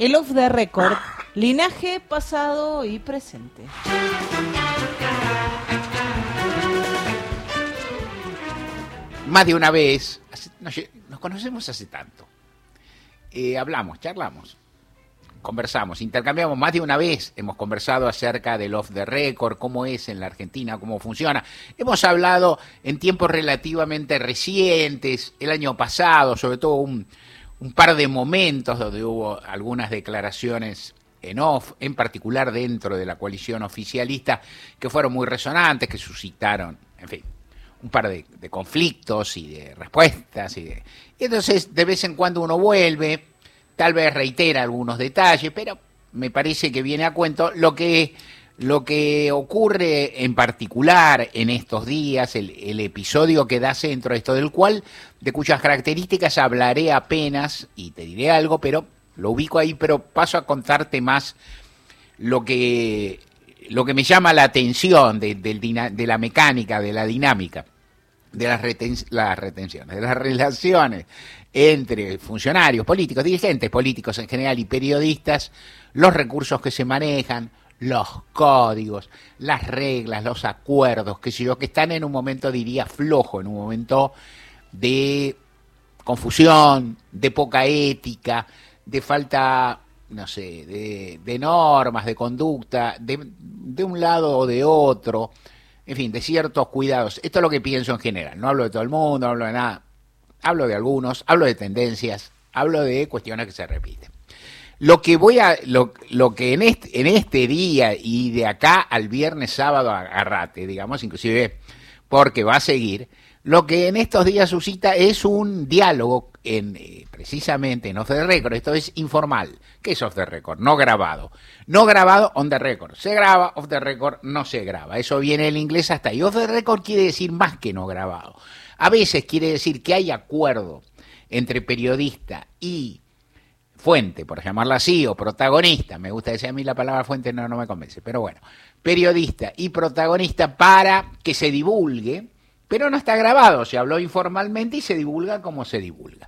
El off the record, linaje pasado y presente. Más de una vez, nos conocemos hace tanto. Eh, hablamos, charlamos, conversamos, intercambiamos más de una vez. Hemos conversado acerca del off the record, cómo es en la Argentina, cómo funciona. Hemos hablado en tiempos relativamente recientes, el año pasado, sobre todo un, un par de momentos donde hubo algunas declaraciones en off, en particular dentro de la coalición oficialista, que fueron muy resonantes, que suscitaron, en fin, un par de, conflictos y de respuestas. Y, de, y entonces, de vez en cuando uno vuelve, tal vez reitera algunos detalles, pero me parece que viene a cuento lo que, lo que ocurre en particular en estos días, el, el episodio que da centro a esto, del cual, de cuyas características hablaré apenas y te diré algo, pero lo ubico ahí, pero paso a contarte más lo que lo que me llama la atención de, la mecánica, de la dinámica, de las retenciones, de las relaciones entre funcionarios políticos, dirigentes políticos en general y periodistas, los recursos que se manejan, los códigos, las reglas, los acuerdos, que sé yo, que están en un momento, diría, flojo, en un momento de confusión, de poca ética, de falta, no sé, de, normas, de conducta, de, de un lado o de otro, en fin, de ciertos cuidados. Esto es lo que pienso en general, no hablo de todo el mundo, no hablo de nada, hablo de algunos, hablo de tendencias, hablo de cuestiones que se repiten. Lo que voy a, lo, lo que en este, en este día y de acá al viernes sábado agarrate, digamos, inclusive porque va a seguir, lo que en estos días suscita es un diálogo en eh, precisamente en off the record, esto es informal. ¿Qué es off the record? No grabado. No grabado on the record. Se graba, off the record no se graba. Eso viene del inglés hasta ahí. Off the record quiere decir más que no grabado. A veces quiere decir que hay acuerdo entre periodista y fuente, por llamarla así, o protagonista, me gusta decir a mí la palabra fuente, no, no me convence, pero bueno, periodista y protagonista para que se divulgue, pero no está grabado, se habló informalmente y se divulga como se divulga.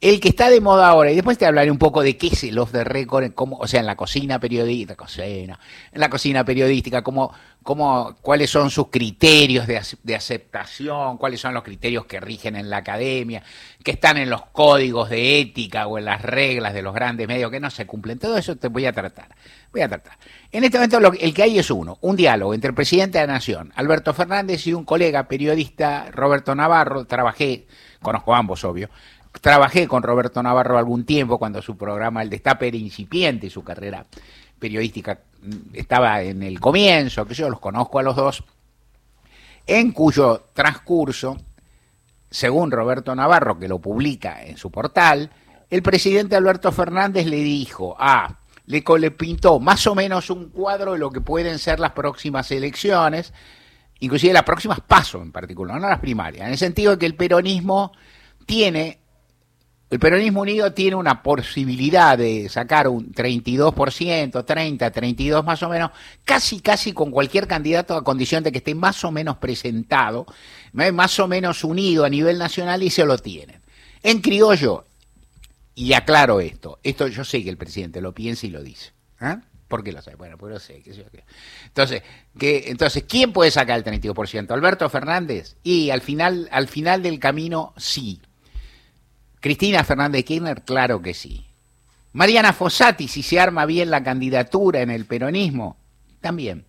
El que está de moda ahora, y después te hablaré un poco de qué es el off the record, cómo, o sea, en la cocina periodística, cocina, en la cocina periodística, cómo, cómo, cuáles son sus criterios de, de aceptación, cuáles son los criterios que rigen en la academia, que están en los códigos de ética o en las reglas de los grandes medios que no se cumplen. Todo eso te voy a tratar. Voy a tratar. En este momento lo, el que hay es uno, un diálogo entre el presidente de la Nación, Alberto Fernández, y un colega periodista, Roberto Navarro. Trabajé, conozco a ambos, obvio. Trabajé con Roberto Navarro algún tiempo cuando su programa El Destape era incipiente, su carrera periodística mm, estaba en el comienzo, que yo los conozco a los dos, en cuyo transcurso, según Roberto Navarro, que lo publica en su portal, el presidente Alberto Fernández le dijo, ah, le, le pintó más o menos un cuadro de lo que pueden ser las próximas elecciones, inclusive las próximas pasos en particular, no las primarias, en el sentido de que el peronismo tiene el peronismo unido tiene una posibilidad de sacar un 32%, 30, 32 más o menos, casi, casi con cualquier candidato a condición de que esté más o menos presentado, más o menos unido a nivel nacional y se lo tienen. En criollo, y aclaro esto, esto yo sé que el presidente lo piensa y lo dice. ¿ah? ¿Por qué lo sabe? Bueno, pues lo sé. qué sé qué. Entonces, entonces, ¿quién puede sacar el 32%? ¿Alberto Fernández? Y al final, al final del camino, sí. Cristina Fernández Kirchner, claro que sí. Mariana Fossati, si se arma bien la candidatura en el peronismo, también.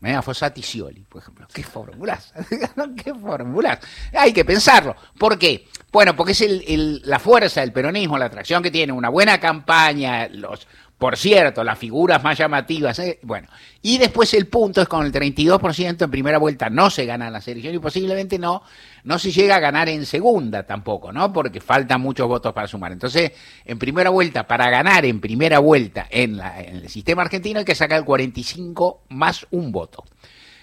Mariana Fossati Scioli, por ejemplo. ¿Qué fórmulas? ¿Qué fórmulas? Hay que pensarlo. ¿Por qué? Bueno, porque es la fuerza del peronismo, la atracción que tiene, una buena campaña, los, por cierto, las figuras más llamativas. ¿eh? Bueno, y después el punto es con el 32% en primera vuelta no se gana las elecciones y posiblemente no, no se llega a ganar en segunda tampoco, ¿no? Porque faltan muchos votos para sumar. Entonces, en primera vuelta, para ganar en primera vuelta en, la, en el sistema argentino hay que sacar el 45 más un voto.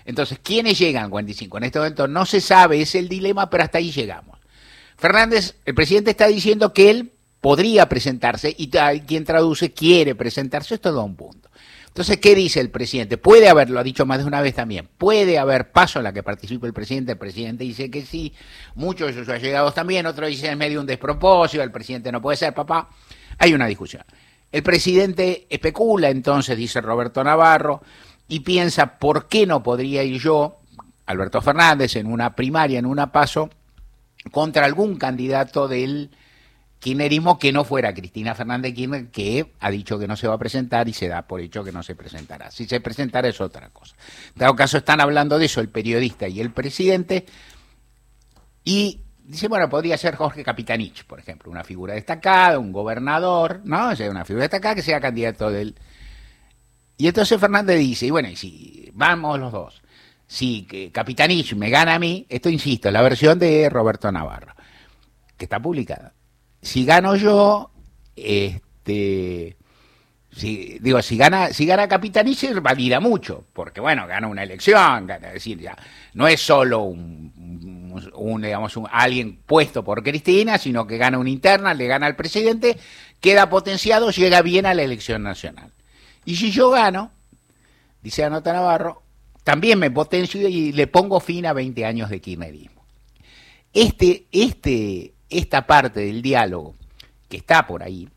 Entonces, ¿quiénes llegan al 45? En este momento no se sabe, es el dilema, pero hasta ahí llegamos. Fernández, el presidente está diciendo que él podría presentarse y quien traduce quiere presentarse, esto da un punto. Entonces, ¿qué dice el presidente? Puede haber, lo ha dicho más de una vez también, puede haber paso en la que participe el presidente, el presidente dice que sí, muchos de sus allegados también, otros dicen es medio un despropósito, el presidente no puede ser, papá, hay una discusión. El presidente especula entonces, dice Roberto Navarro, y piensa, ¿por qué no podría ir yo, Alberto Fernández, en una primaria, en una paso, contra algún candidato del kirchnerismo que no fuera Cristina Fernández Kirchner, que ha dicho que no se va a presentar y se da por hecho que no se presentará. Si se presentará es otra cosa. En todo caso, están hablando de eso el periodista y el presidente, y dice, bueno, podría ser Jorge Capitanich, por ejemplo, una figura destacada, un gobernador, ¿no? O sea, una figura destacada que sea candidato del... Y entonces Fernández dice, y bueno, y si vamos los dos, si Capitanich me gana a mí, esto insisto, la versión de Roberto Navarro, que está publicada. Si gano yo, este si, digo, si gana, si gana Capitanich valida mucho, porque bueno, gana una elección, gana, decir, ya, no es solo un, un, digamos, un, alguien puesto por Cristina, sino que gana una interna, le gana al presidente, queda potenciado, llega bien a la elección nacional. Y si yo gano, dice Anota Navarro, también me potencio y le pongo fin a 20 años de kirchnerismo. Este, este, esta parte del diálogo que está por ahí,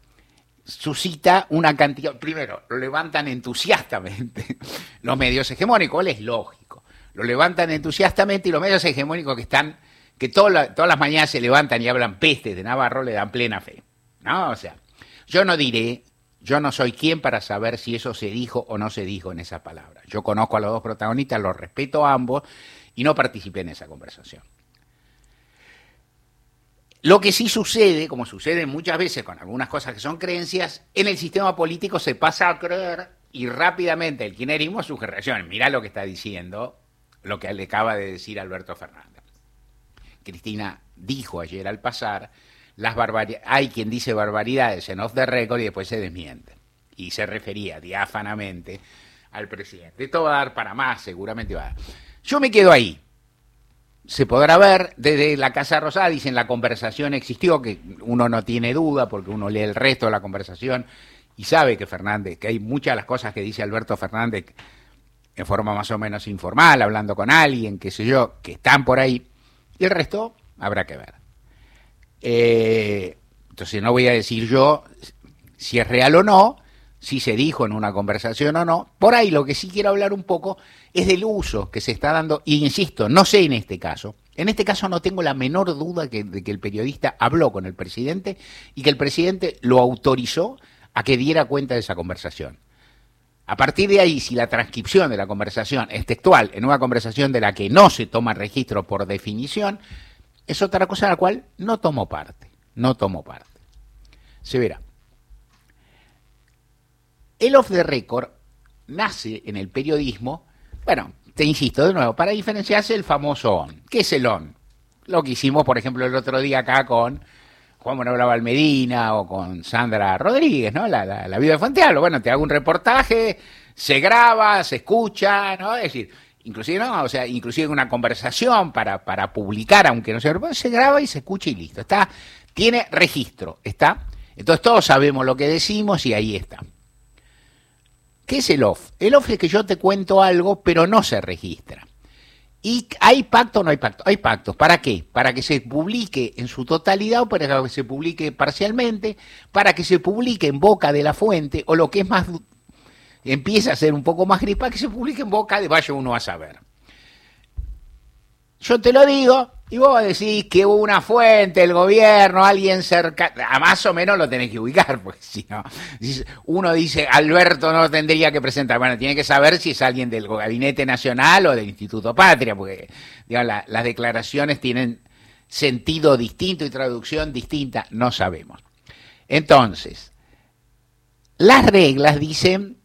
suscita una cantidad, primero, lo levantan entusiastamente los medios hegemónicos, es lógico, lo levantan entusiastamente y los medios hegemónicos que están, que todas las mañanas se levantan y hablan pestes de Navarro, le dan plena fe, ¿no? O sea, yo no diré, yo no soy quien para saber si eso se dijo o no se dijo en esa palabra. Yo conozco a los dos protagonistas, los respeto a ambos y no participé en esa conversación. Lo que sí sucede, como sucede muchas veces con algunas cosas que son creencias, en el sistema político se pasa a creer y rápidamente el kirchnerismo su reacción. Mirá lo que está diciendo, lo que le acaba de decir Alberto Fernández. Cristina dijo ayer al pasar, las hay quien dice barbaridades en off the record y después se desmiente. Y se refería diáfanamente al presidente. Esto va a dar para más, seguramente va a dar. Yo me quedo ahí se podrá ver desde la Casa Rosada, dicen la conversación existió, que uno no tiene duda porque uno lee el resto de la conversación y sabe que Fernández, que hay muchas de las cosas que dice Alberto Fernández en forma más o menos informal, hablando con alguien, qué sé yo, que están por ahí, y el resto habrá que ver. Eh, entonces no voy a decir yo si es real o no, si se dijo en una conversación o no. Por ahí lo que sí quiero hablar un poco es del uso que se está dando, y insisto, no sé en este caso. En este caso no tengo la menor duda de que el periodista habló con el presidente y que el presidente lo autorizó a que diera cuenta de esa conversación. A partir de ahí, si la transcripción de la conversación es textual en una conversación de la que no se toma registro por definición, es otra cosa a la cual no tomo parte. No tomo parte. Se verá. El off the record nace en el periodismo, bueno, te insisto de nuevo, para diferenciarse el famoso on. ¿Qué es el on? Lo que hicimos, por ejemplo, el otro día acá con Juan Manuel Medina o con Sandra Rodríguez, ¿no? La, vida de Fuentealba. Bueno, te hago un reportaje, se graba, se escucha, ¿no? Es decir, inclusive, ¿no? O sea, inclusive una conversación para, para publicar, aunque no se se graba y se escucha y listo. Está, tiene registro, ¿está? Entonces todos sabemos lo que decimos y ahí está. ¿Qué es el off? El off es que yo te cuento algo, pero no se registra. ¿Y hay pacto o no hay pacto? Hay pactos. ¿Para qué? Para que se publique en su totalidad o para que se publique parcialmente, para que se publique en boca de la fuente o lo que es más, empieza a ser un poco más gripa, que se publique en boca de vaya uno a saber. Yo te lo digo y vos decís que hubo una fuente, el gobierno, alguien cerca, a más o menos lo tenés que ubicar, porque si no, uno dice, Alberto no tendría que presentar, bueno, tiene que saber si es alguien del Gabinete Nacional o del Instituto Patria, porque las declaraciones tienen sentido distinto y traducción distinta, no sabemos. Entonces, las reglas dicen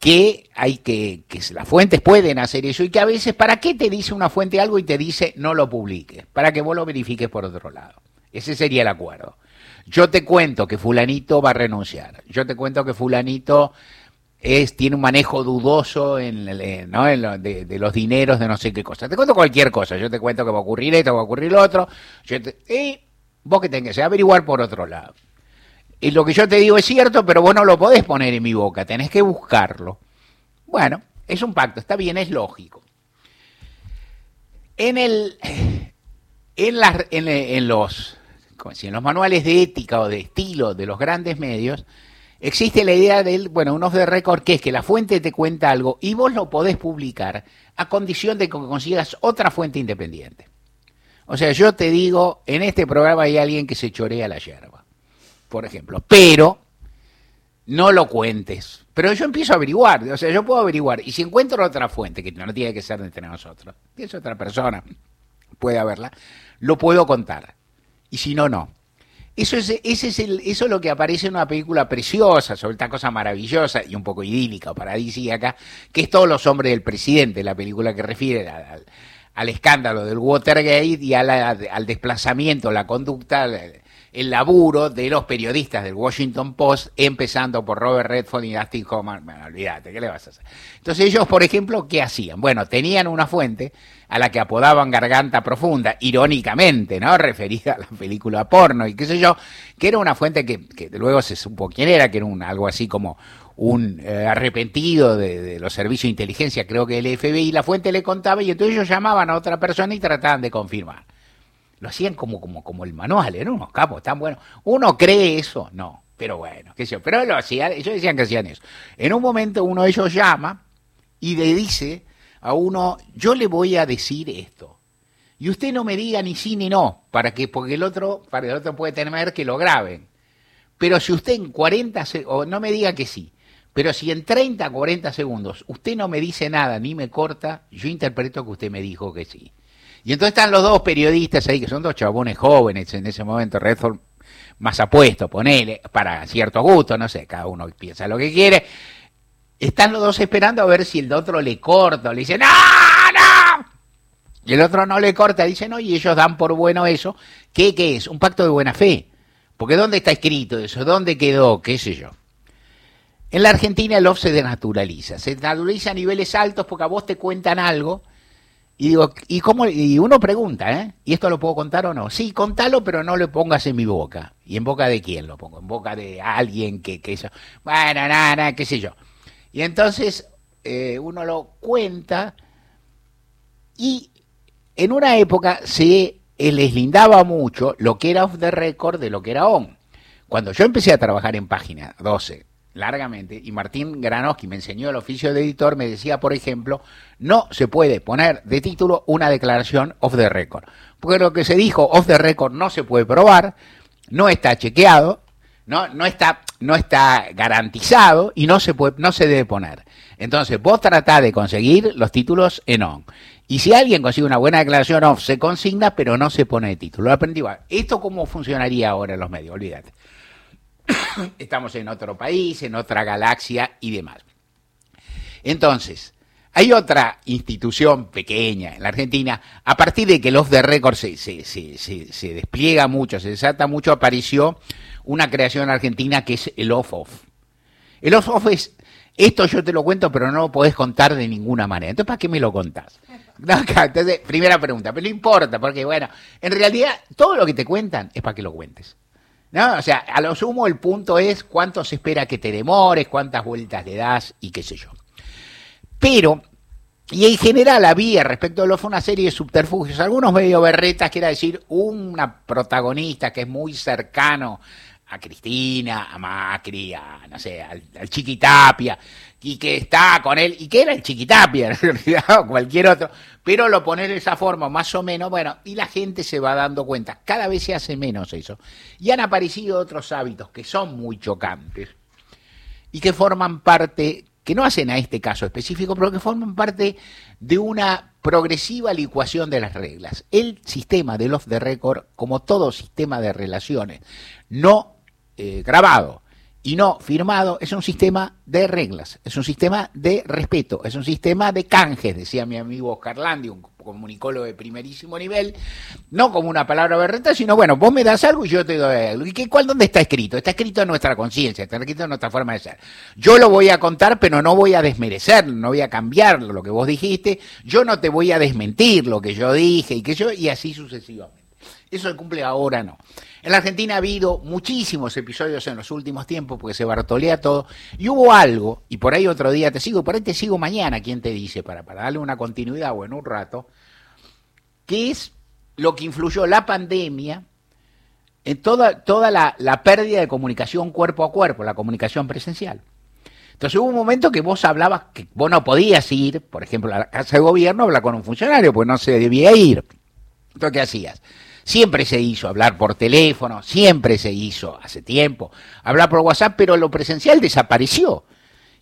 que hay que, que las fuentes pueden hacer eso y que a veces, ¿para qué te dice una fuente algo y te dice no lo publiques? Para que vos lo verifiques por otro lado. Ese sería el acuerdo. Yo te cuento que fulanito va a renunciar. Yo te cuento que fulanito es, tiene un manejo dudoso en, ¿no? en de, los dineros de no sé qué cosa. Te cuento cualquier cosa. Yo te cuento que va a ocurrir esto, va a ocurrir lo otro. y vos que tengas que averiguar por otro lado. Y lo que yo te digo es cierto, pero vos no lo podés poner en mi boca, tenés que buscarlo. Bueno, es un pacto, está bien, es lógico. En el en, en, los en los manuales de ética o de estilo de los grandes medios existe la idea del, bueno, un off the record, que es que la fuente te cuenta algo y vos lo podés publicar a condición de que consigas otra fuente independiente. O sea, yo te digo, en este programa hay alguien que se chorea la yerba, por ejemplo, pero no lo cuentes. Pero yo empiezo a averiguar, o sea, yo puedo averiguar, y si encuentro otra fuente, que no tiene que ser de entre nosotros, que es otra persona, puede haberla, lo puedo contar. Y si no, no. Eso es, ese es el, eso es lo que aparece en una película preciosa, sobre esta cosa maravillosa y un poco idílica o paradisíaca, que es Todos los hombres del presidente, la película que refiere al, al escándalo del Watergate y al desplazamiento, la conducta, el laburo de los periodistas del Washington Post, empezando por Robert Redford y Dustin Hoffman. Bueno, olvídate, ¿qué le vas a hacer? Entonces ellos, por ejemplo, ¿qué hacían? Bueno, tenían una fuente a la que apodaban Garganta Profunda, irónicamente, ¿no? Referida a la película porno y qué sé yo, que era una fuente que, luego se supo quién era, que era un, algo así como un eh, arrepentido de, de, los servicios de inteligencia, creo que el FBI, la fuente le contaba y entonces ellos llamaban a otra persona y trataban de confirmar lo hacían como, como, como el manual, eran unos capos tan buenos. ¿Uno cree eso? No, pero bueno, qué sé yo. Pero lo hacían, ellos decían que hacían eso. En un momento uno de ellos llama y le dice a uno, yo le voy a decir esto. Y usted no me diga ni sí ni no, para que, porque el otro, para el otro puede tener que lo graben. Pero si usted en 40 o no me diga que sí, pero si en 30, 40 segundos usted no me dice nada ni me corta, yo interpreto que usted me dijo que sí. Y entonces están los dos periodistas ahí, que son dos chabones jóvenes en ese momento, Redford más apuesto, ponele, para cierto gusto, no sé, cada uno piensa lo que quiere. Están los dos esperando a ver si el otro le corta le dice, ¡No, no! Y el otro no le corta, dice, no, y ellos dan por bueno eso. ¿Qué, qué es? Un pacto de buena fe. Porque ¿dónde está escrito eso? ¿Dónde quedó? ¿Qué sé yo? En la Argentina el off se denaturaliza. Se naturaliza a niveles altos porque a vos te cuentan algo y digo, ¿y cómo? Y uno pregunta, ¿eh? ¿Y esto lo puedo contar o no? Sí, contalo, pero no lo pongas en mi boca. ¿Y en boca de quién lo pongo? En boca de alguien que, que eso. Bueno, nada, nada, qué sé yo. Y entonces eh, uno lo cuenta y en una época se les lindaba mucho lo que era off the record de lo que era on. Cuando yo empecé a trabajar en página 12, largamente, y Martín Granoski me enseñó el oficio de editor, me decía, por ejemplo, no se puede poner de título una declaración off the record, porque lo que se dijo off the record no se puede probar, no está chequeado, no, no, está, no está garantizado y no se, puede, no se debe poner. Entonces, vos tratás de conseguir los títulos en on. Y si alguien consigue una buena declaración off, se consigna, pero no se pone de título. Lo aprendí. ¿Esto cómo funcionaría ahora en los medios? Olvídate. Estamos en otro país, en otra galaxia y demás. Entonces, hay otra institución pequeña en la Argentina, a partir de que record se, se, se, se, despliega mucho, se desata mucho, apareció una creación argentina que es el off-off. El off-off es, esto yo te lo cuento, pero no lo podés contar de ninguna manera. Entonces, ¿para qué me lo contás? entonces, primera pregunta, pero no importa, porque bueno, en realidad todo lo que te cuentan es para que lo cuentes. ¿No? O sea, a lo sumo el punto es cuánto se espera que te demores, cuántas vueltas le das y qué sé yo. Pero, y en general había respecto a lo fue una serie de subterfugios, algunos medio berretas, quiere decir, una protagonista que es muy cercano a Cristina, a Macri, a, no sé, al, al Chiquitapia, y que está con él, y que era el Chiquitapia en realidad, o cualquier otro, pero lo pone de esa forma, más o menos, bueno, y la gente se va dando cuenta, cada vez se hace menos eso. Y han aparecido otros hábitos que son muy chocantes y que forman parte, que no hacen a este caso específico, pero que forman parte de una progresiva licuación de las reglas. El sistema de off the record, como todo sistema de relaciones, no eh, grabado, y no firmado es un sistema de reglas, es un sistema de respeto, es un sistema de canjes, decía mi amigo Oscar Landi, un comunicólogo de primerísimo nivel, no como una palabra berreta, sino bueno, vos me das algo y yo te doy algo. ¿Y qué, cuál, dónde está escrito? Está escrito en nuestra conciencia, está escrito en nuestra forma de ser. Yo lo voy a contar, pero no voy a desmerecerlo, no voy a cambiar lo que vos dijiste, yo no te voy a desmentir lo que yo dije y que yo, y así sucesivamente. Eso se cumple ahora no. En la Argentina ha habido muchísimos episodios en los últimos tiempos porque se bartolea todo. Y hubo algo, y por ahí otro día te sigo, por ahí te sigo mañana, ¿quién te dice? Para, para darle una continuidad o en un rato, que es lo que influyó la pandemia en toda, toda la, la pérdida de comunicación cuerpo a cuerpo, la comunicación presencial. Entonces hubo un momento que vos hablabas que vos no podías ir, por ejemplo, a la casa de gobierno a hablar con un funcionario, pues no se debía ir. Entonces, ¿qué hacías? Siempre se hizo hablar por teléfono, siempre se hizo hace tiempo hablar por WhatsApp, pero lo presencial desapareció.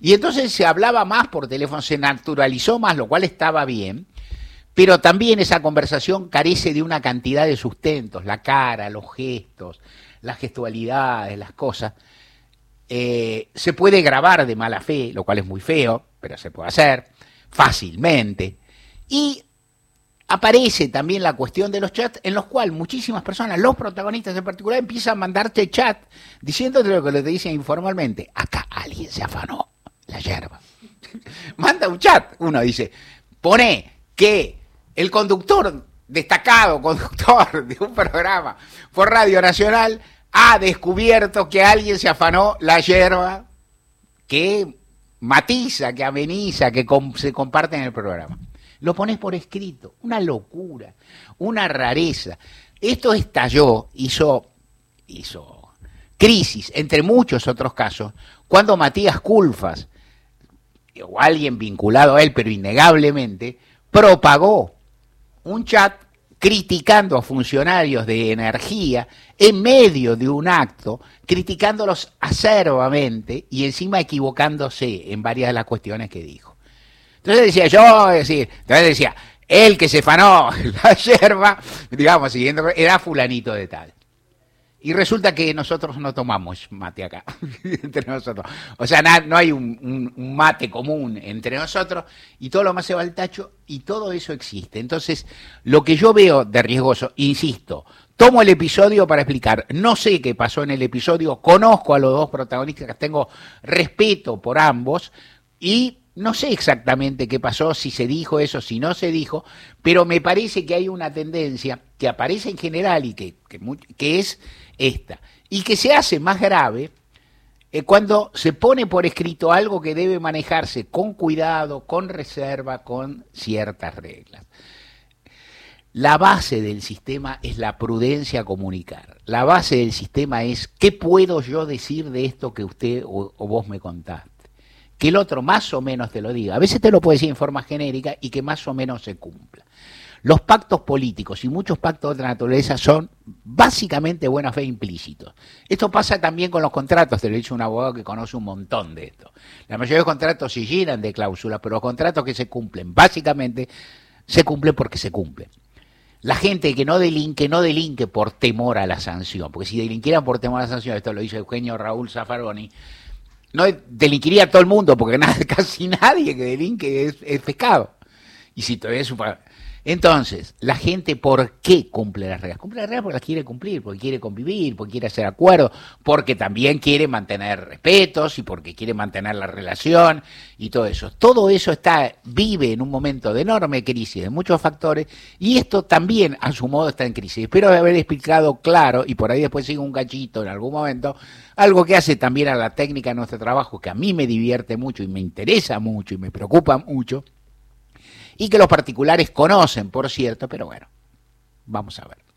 Y entonces se hablaba más por teléfono, se naturalizó más, lo cual estaba bien, pero también esa conversación carece de una cantidad de sustentos, la cara, los gestos, las gestualidades, las cosas. Eh, se puede grabar de mala fe, lo cual es muy feo, pero se puede hacer fácilmente. Y aparece también la cuestión de los chats en los cuales muchísimas personas, los protagonistas en particular, empiezan a mandarte chat diciéndote lo que te dicen informalmente. Acá alguien se afanó la yerba. Manda un chat. Uno dice, pone que el conductor, destacado conductor de un programa por Radio Nacional, ha descubierto que alguien se afanó la yerba que matiza, que ameniza, que se comparte en el programa. Lo pones por escrito, una locura, una rareza. Esto estalló, hizo, hizo crisis, entre muchos otros casos, cuando Matías Culfas, o alguien vinculado a él, pero innegablemente, propagó un chat criticando a funcionarios de energía en medio de un acto, criticándolos acerbamente y encima equivocándose en varias de las cuestiones que dijo. Entonces decía yo, decir, entonces decía, el que se fanó la yerba, digamos, siguiendo, era fulanito de tal. Y resulta que nosotros no tomamos mate acá, entre nosotros. O sea, no hay un, mate común entre nosotros y todo lo más se va al tacho y todo eso existe. Entonces, lo que yo veo de riesgoso, insisto, tomo el episodio para explicar, no sé qué pasó en el episodio, conozco a los dos protagonistas, tengo respeto por ambos y no sé exactamente qué pasó, si se dijo eso, si no se dijo, pero me parece que hay una tendencia que aparece en general y que, que es esta, y que se hace más grave eh, cuando se pone por escrito algo que debe manejarse con cuidado, con reserva, con ciertas reglas. La base del sistema es la prudencia a comunicar. La base del sistema es qué puedo yo decir de esto que usted o, o vos me contaste. Que el otro más o menos te lo diga. A veces te lo puede decir en forma genérica y que más o menos se cumpla. Los pactos políticos y muchos pactos de otra naturaleza son básicamente buena fe implícitos. Esto pasa también con los contratos, te lo dicho un abogado que conoce un montón de esto. La mayoría de los contratos se llenan de cláusulas, pero los contratos que se cumplen básicamente se cumplen porque se cumplen. La gente que no delinque, no delinque por temor a la sanción, porque si delinquieran por temor a la sanción, esto lo dice Eugenio Raúl Zaffaroni, no delinquiría todo el mundo, porque casi nadie que delinque es, es pescado. Y si todavía es un entonces, la gente, ¿por qué cumple las reglas? Cumple las reglas porque las quiere cumplir, porque quiere convivir, porque quiere hacer acuerdos, porque también quiere mantener respetos y porque quiere mantener la relación y todo eso. Todo eso está, vive en un momento de enorme crisis de muchos factores y esto también, a su modo, está en crisis. Espero haber explicado claro, y por ahí después sigo un cachito en algún momento, algo que hace también a la técnica de nuestro trabajo, que a mí me divierte mucho y me interesa mucho y me preocupa mucho y que los particulares conocen, por cierto, pero bueno, vamos a ver.